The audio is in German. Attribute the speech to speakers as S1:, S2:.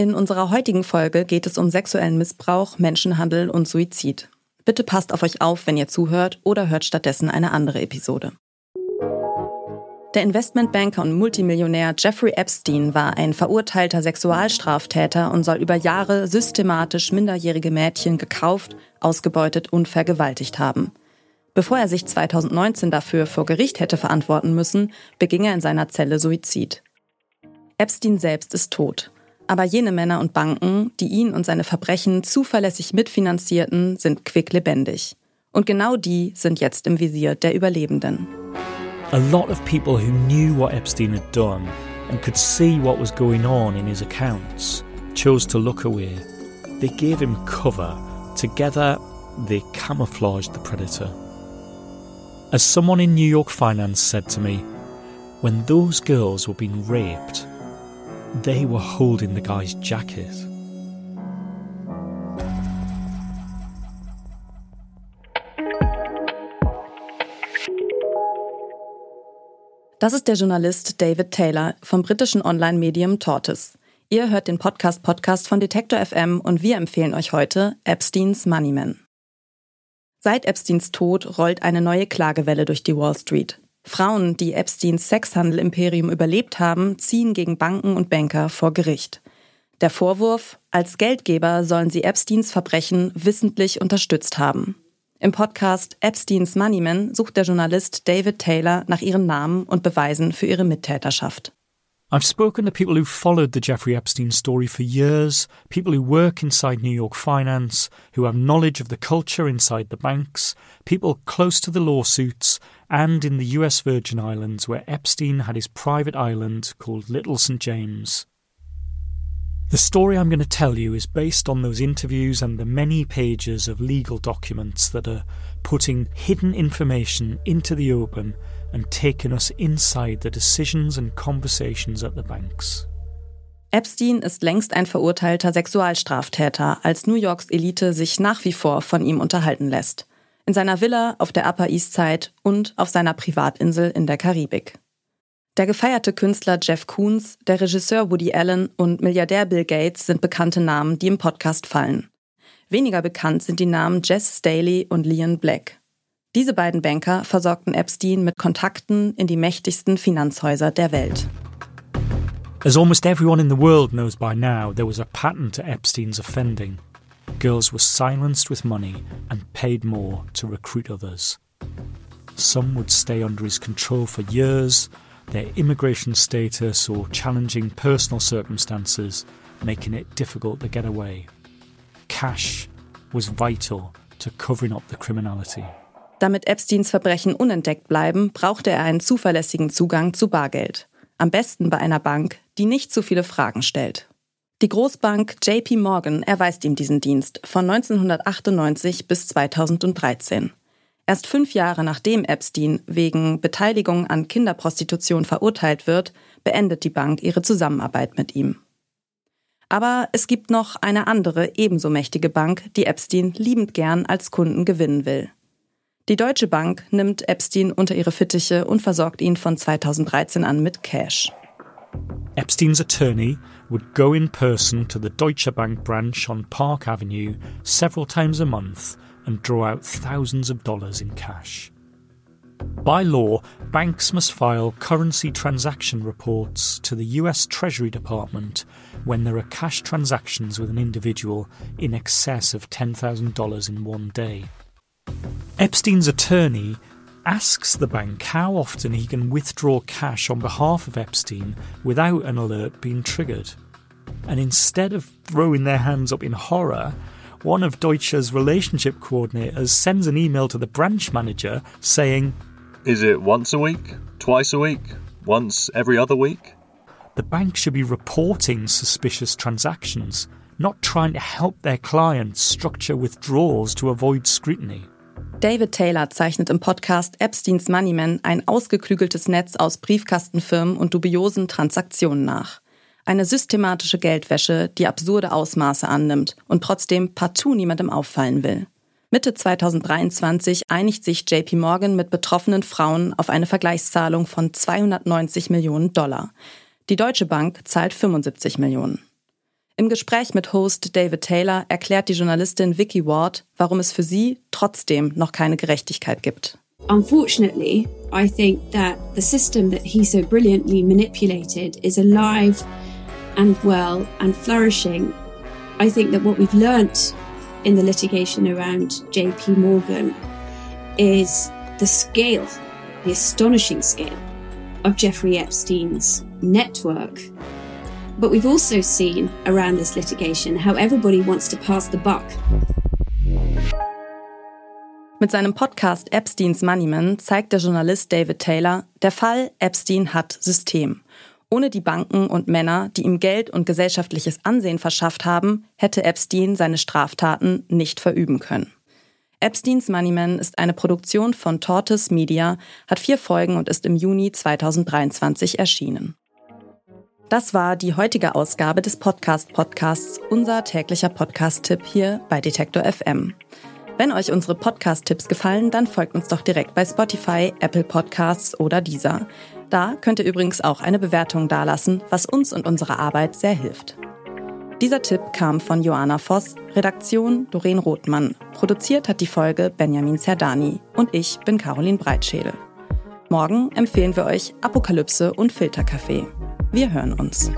S1: In unserer heutigen Folge geht es um sexuellen Missbrauch, Menschenhandel und Suizid. Bitte passt auf euch auf, wenn ihr zuhört oder hört stattdessen eine andere Episode. Der Investmentbanker und Multimillionär Jeffrey Epstein war ein verurteilter Sexualstraftäter und soll über Jahre systematisch minderjährige Mädchen gekauft, ausgebeutet und vergewaltigt haben. Bevor er sich 2019 dafür vor Gericht hätte verantworten müssen, beging er in seiner Zelle Suizid. Epstein selbst ist tot. Aber jene Männer und Banken, die ihn und seine Verbrechen zuverlässig mitfinanzierten, sind quicklebendig. Und genau die sind jetzt im Visier der Überlebenden.
S2: A lot of people who knew what Epstein had done and could see what was going on in his accounts chose to look away. They gave him cover. Together, they camouflaged the predator. As someone in New York finance said to me, when those girls were being raped, they were holding the guy's jacket.
S1: Das ist der Journalist David Taylor vom britischen Online-Medium Tortoise. Ihr hört den Podcast-Podcast von Detektor FM und wir empfehlen euch heute Epsteins Moneyman. Seit Epsteins Tod rollt eine neue Klagewelle durch die Wall Street. Frauen, die Epsteins Sexhandel-Imperium überlebt haben, ziehen gegen Banken und Banker vor Gericht. Der Vorwurf, als Geldgeber sollen sie Epsteins Verbrechen wissentlich unterstützt haben. Im Podcast Epsteins Moneyman sucht der Journalist David Taylor nach ihren Namen und Beweisen für ihre Mittäterschaft.
S2: I've spoken to people who followed the Jeffrey Epstein story for years, people who work inside New York finance, who have knowledge of the culture inside the banks, people close to the lawsuits, and in the US Virgin Islands where Epstein had his private island called Little St. James. The story I'm going to tell you is based on those interviews and the many pages of legal documents that are putting hidden information into the open and taking us inside the decisions and conversations at the banks.
S1: Epstein ist längst ein verurteilter Sexualstraftäter, als New Yorks Elite sich nach wie vor von ihm unterhalten lässt. In seiner Villa auf der Upper East Side und auf seiner Privatinsel in der Karibik. Der gefeierte Künstler Jeff Koons, der Regisseur Woody Allen und Milliardär Bill Gates sind bekannte Namen, die im Podcast fallen. Weniger bekannt sind die Namen Jess Staley und Leon Black. Diese beiden Banker versorgten Epstein mit Kontakten in die mächtigsten Finanzhäuser der Welt.
S2: As almost everyone in the world knows by now, there was a pattern to Epstein's offending. Girls were silenced with money and paid more to recruit others. Some would stay under his control for years, their immigration status or challenging personal circumstances making it difficult to get away. Cash was vital to covering up the criminality.
S1: Damit Epsteins Verbrechen unentdeckt bleiben, brauchte er einen zuverlässigen Zugang zu Bargeld. Am besten bei einer Bank, die nicht zu viele Fragen stellt. Die Großbank JP Morgan erweist ihm diesen Dienst von 1998 bis 2013. Erst fünf Jahre nachdem Epstein wegen Beteiligung an Kinderprostitution verurteilt wird, beendet die Bank ihre Zusammenarbeit mit ihm. Aber es gibt noch eine andere, ebenso mächtige Bank, die Epstein liebend gern als Kunden gewinnen will. Die Deutsche Bank nimmt Epstein unter ihre Fittiche und versorgt ihn von 2013 an mit Cash.
S2: Epstein's attorney would go in person to the Deutsche Bank branch on Park Avenue several times a month and draw out thousands of dollars in cash. By law, banks must file currency transaction reports to the US Treasury Department when there are cash transactions with an individual in excess of $10,000 in one day. Epstein's attorney asks the bank how often he can withdraw cash on behalf of Epstein without an alert being triggered. And instead of throwing their hands up in horror, one of Deutsche's relationship coordinators sends an email to the branch manager saying,
S3: Is it once a week? Twice a week? Once every other week?
S2: The bank should be reporting suspicious transactions, not trying to help their clients structure withdrawals to avoid scrutiny.
S1: David Taylor zeichnet im Podcast Epsteins Moneyman ein ausgeklügeltes Netz aus Briefkastenfirmen und dubiosen Transaktionen nach. Eine systematische Geldwäsche, die absurde Ausmaße annimmt und trotzdem partout niemandem auffallen will. Mitte 2023 einigt sich JP Morgan mit betroffenen Frauen auf eine Vergleichszahlung von 290 Millionen Dollar. Die Deutsche Bank zahlt 75 Millionen. Im Gespräch mit Host David Taylor erklärt die Journalistin Vicky Ward, warum es für sie trotzdem noch keine Gerechtigkeit gibt.
S4: Unfortunately, I think that the system that he so brilliantly manipulated is alive and well and flourishing. I think that what we've learnt in the litigation around JP Morgan is the scale, the astonishing scale of Jeffrey Epstein's network But we've also seen around this litigation how everybody wants to pass the buck.
S1: Mit seinem Podcast Epsteins Moneyman zeigt der Journalist David Taylor, der Fall Epstein hat System. Ohne die Banken und Männer, die ihm Geld und gesellschaftliches Ansehen verschafft haben, hätte Epstein seine Straftaten nicht verüben können. Epsteins Moneyman ist eine Produktion von Tortoise Media, hat vier Folgen und ist im Juni 2023 erschienen. Das war die heutige Ausgabe des Podcast Podcasts, unser täglicher Podcast-Tipp hier bei Detektor FM. Wenn euch unsere Podcast-Tipps gefallen, dann folgt uns doch direkt bei Spotify, Apple Podcasts oder dieser. Da könnt ihr übrigens auch eine Bewertung dalassen, was uns und unserer Arbeit sehr hilft. Dieser Tipp kam von Joanna Voss, Redaktion Doreen Rothmann. Produziert hat die Folge Benjamin Zerdani und ich bin Caroline Breitschädel. Morgen empfehlen wir euch Apokalypse und Filterkaffee. Wir hören uns.